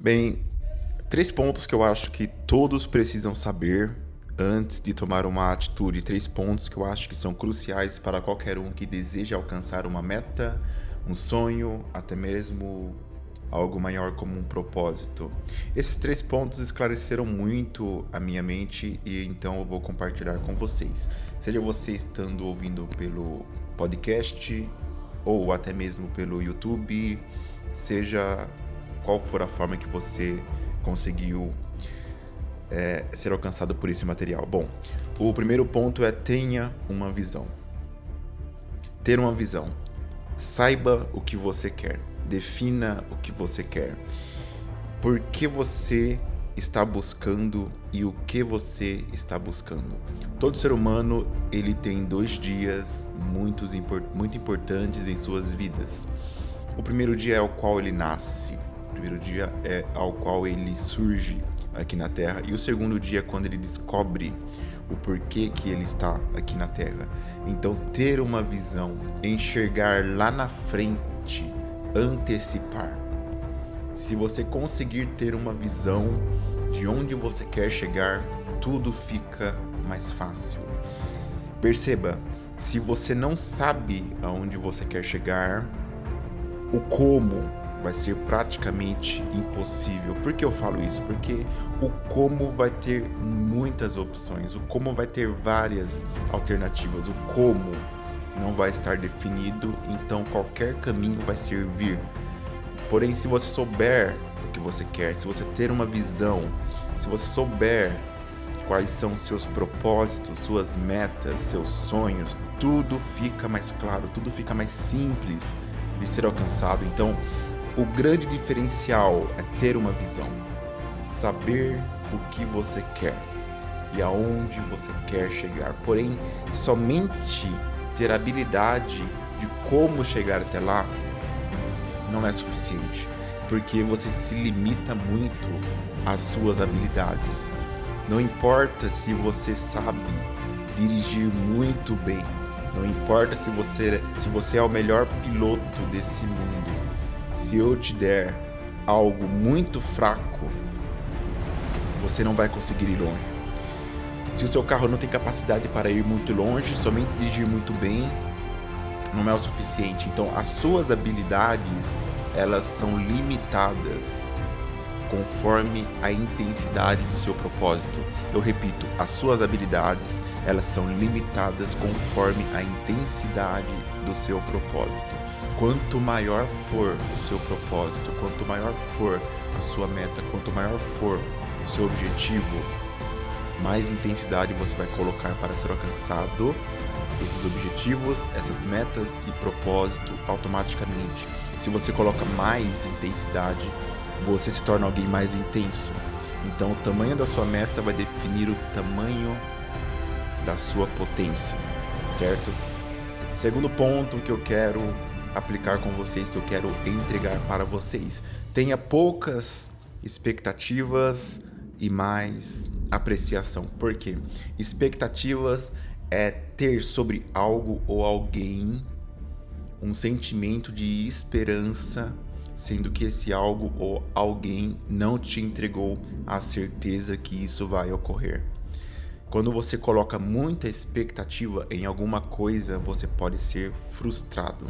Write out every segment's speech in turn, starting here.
Bem, três pontos que eu acho que todos precisam saber antes de tomar uma atitude. Três pontos que eu acho que são cruciais para qualquer um que deseja alcançar uma meta, um sonho, até mesmo algo maior como um propósito. Esses três pontos esclareceram muito a minha mente e então eu vou compartilhar com vocês. Seja você estando ouvindo pelo podcast ou até mesmo pelo YouTube, seja qual for a forma que você conseguiu é, ser alcançado por esse material. Bom, o primeiro ponto é tenha uma visão. Ter uma visão. Saiba o que você quer. Defina o que você quer. Por que você está buscando e o que você está buscando. Todo ser humano ele tem dois dias muito, muito importantes em suas vidas. O primeiro dia é o qual ele nasce primeiro dia é ao qual ele surge aqui na Terra e o segundo dia é quando ele descobre o porquê que ele está aqui na Terra. Então ter uma visão, enxergar lá na frente, antecipar. Se você conseguir ter uma visão de onde você quer chegar, tudo fica mais fácil. Perceba, se você não sabe aonde você quer chegar, o como vai ser praticamente impossível. Por que eu falo isso? Porque o como vai ter muitas opções, o como vai ter várias alternativas, o como não vai estar definido, então qualquer caminho vai servir. Porém, se você souber o que você quer, se você ter uma visão, se você souber quais são seus propósitos, suas metas, seus sonhos, tudo fica mais claro, tudo fica mais simples de ser alcançado. Então, o grande diferencial é ter uma visão, saber o que você quer e aonde você quer chegar. Porém, somente ter habilidade de como chegar até lá não é suficiente, porque você se limita muito às suas habilidades. Não importa se você sabe dirigir muito bem, não importa se você, se você é o melhor piloto desse mundo se eu te der algo muito fraco, você não vai conseguir ir longe. Se o seu carro não tem capacidade para ir muito longe, somente dirigir muito bem não é o suficiente. Então, as suas habilidades, elas são limitadas conforme a intensidade do seu propósito. Eu repito, as suas habilidades, elas são limitadas conforme a intensidade do seu propósito. Quanto maior for o seu propósito, quanto maior for a sua meta, quanto maior for o seu objetivo, mais intensidade você vai colocar para ser alcançado esses objetivos, essas metas e propósito automaticamente. Se você coloca mais intensidade, você se torna alguém mais intenso. Então, o tamanho da sua meta vai definir o tamanho da sua potência, certo? Segundo ponto que eu quero aplicar com vocês, que eu quero entregar para vocês. Tenha poucas expectativas e mais apreciação. Por quê? Expectativas é ter sobre algo ou alguém um sentimento de esperança, sendo que esse algo ou alguém não te entregou a certeza que isso vai ocorrer. Quando você coloca muita expectativa em alguma coisa, você pode ser frustrado.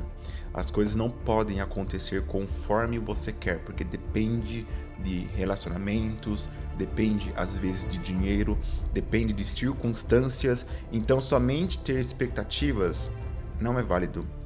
As coisas não podem acontecer conforme você quer, porque depende de relacionamentos, depende às vezes de dinheiro, depende de circunstâncias. Então, somente ter expectativas não é válido.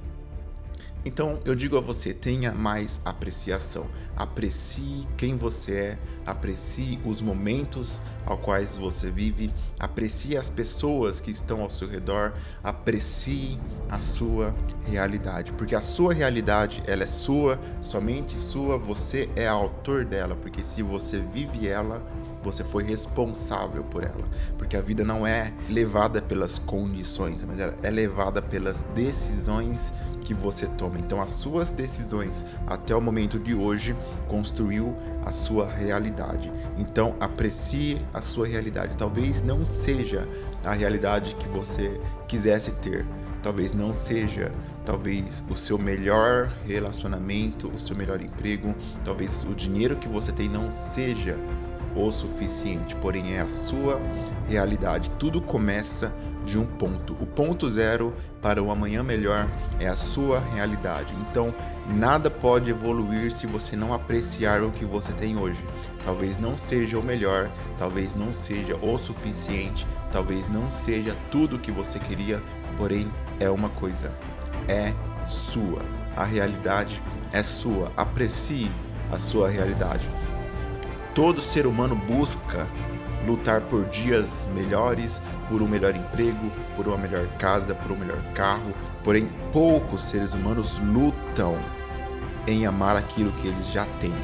Então eu digo a você: tenha mais apreciação. Aprecie quem você é, aprecie os momentos ao quais você vive, aprecie as pessoas que estão ao seu redor, aprecie a sua realidade, porque a sua realidade ela é sua, somente sua, você é autor dela, porque se você vive ela, você foi responsável por ela. Porque a vida não é levada pelas condições, mas é levada pelas decisões que você toma. Então, as suas decisões até o momento de hoje construiu a sua realidade. Então, aprecie a sua realidade. Talvez não seja a realidade que você quisesse ter, talvez não seja talvez o seu melhor relacionamento, o seu melhor emprego, talvez o dinheiro que você tem não seja o suficiente, porém é a sua realidade. Tudo começa de um ponto. O ponto zero para o amanhã melhor é a sua realidade. Então, nada pode evoluir se você não apreciar o que você tem hoje. Talvez não seja o melhor, talvez não seja o suficiente, talvez não seja tudo o que você queria, porém é uma coisa: é sua. A realidade é sua. Aprecie a sua realidade. Todo ser humano busca lutar por dias melhores, por um melhor emprego, por uma melhor casa, por um melhor carro. Porém, poucos seres humanos lutam em amar aquilo que eles já têm,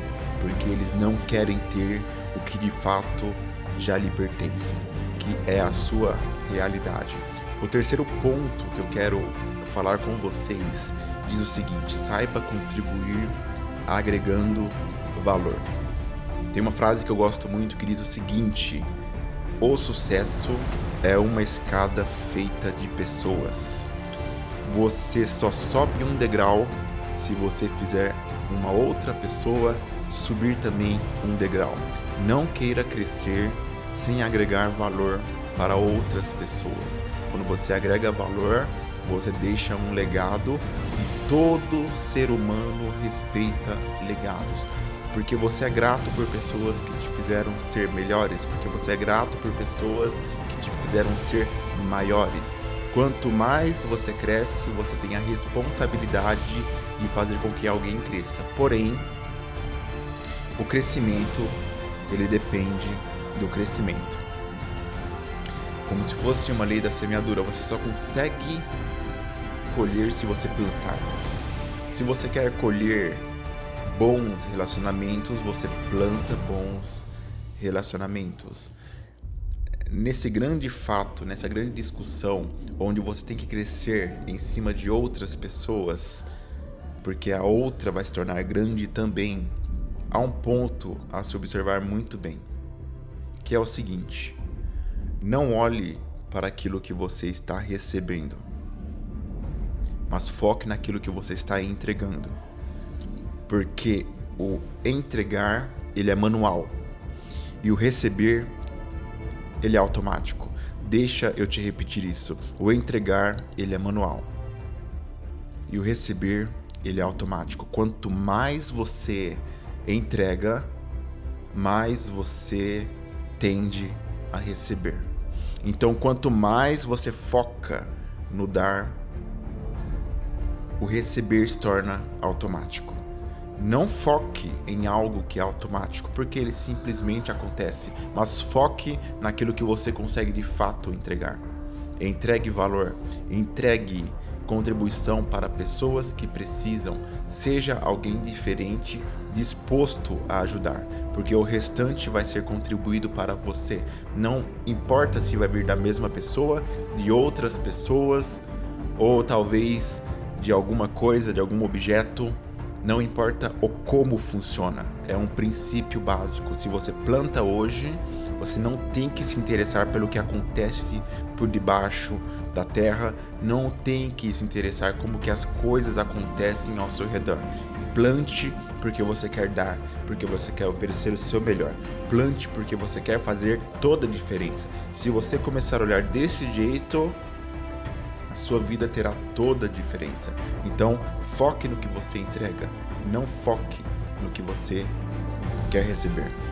porque eles não querem ter o que de fato já lhe pertence, que é a sua realidade. O terceiro ponto que eu quero falar com vocês diz o seguinte: saiba contribuir agregando valor. Tem uma frase que eu gosto muito que diz o seguinte: O sucesso é uma escada feita de pessoas. Você só sobe um degrau se você fizer uma outra pessoa subir também um degrau. Não queira crescer sem agregar valor para outras pessoas. Quando você agrega valor, você deixa um legado e todo ser humano respeita legados porque você é grato por pessoas que te fizeram ser melhores, porque você é grato por pessoas que te fizeram ser maiores. Quanto mais você cresce, você tem a responsabilidade de fazer com que alguém cresça. Porém, o crescimento ele depende do crescimento. Como se fosse uma lei da semeadura, você só consegue colher se você plantar. Se você quer colher bons relacionamentos, você planta bons relacionamentos. Nesse grande fato, nessa grande discussão, onde você tem que crescer em cima de outras pessoas, porque a outra vai se tornar grande também, há um ponto a se observar muito bem, que é o seguinte: não olhe para aquilo que você está recebendo, mas foque naquilo que você está entregando porque o entregar ele é manual e o receber ele é automático. Deixa eu te repetir isso. O entregar ele é manual e o receber ele é automático. Quanto mais você entrega, mais você tende a receber. Então, quanto mais você foca no dar, o receber se torna automático. Não foque em algo que é automático, porque ele simplesmente acontece, mas foque naquilo que você consegue de fato entregar. Entregue valor, entregue contribuição para pessoas que precisam, seja alguém diferente, disposto a ajudar, porque o restante vai ser contribuído para você. Não importa se vai vir da mesma pessoa, de outras pessoas, ou talvez de alguma coisa, de algum objeto, não importa o como funciona, é um princípio básico. Se você planta hoje, você não tem que se interessar pelo que acontece por debaixo da terra, não tem que se interessar como que as coisas acontecem ao seu redor. Plante porque você quer dar, porque você quer oferecer o seu melhor. Plante porque você quer fazer toda a diferença. Se você começar a olhar desse jeito, sua vida terá toda a diferença. Então, foque no que você entrega, não foque no que você quer receber.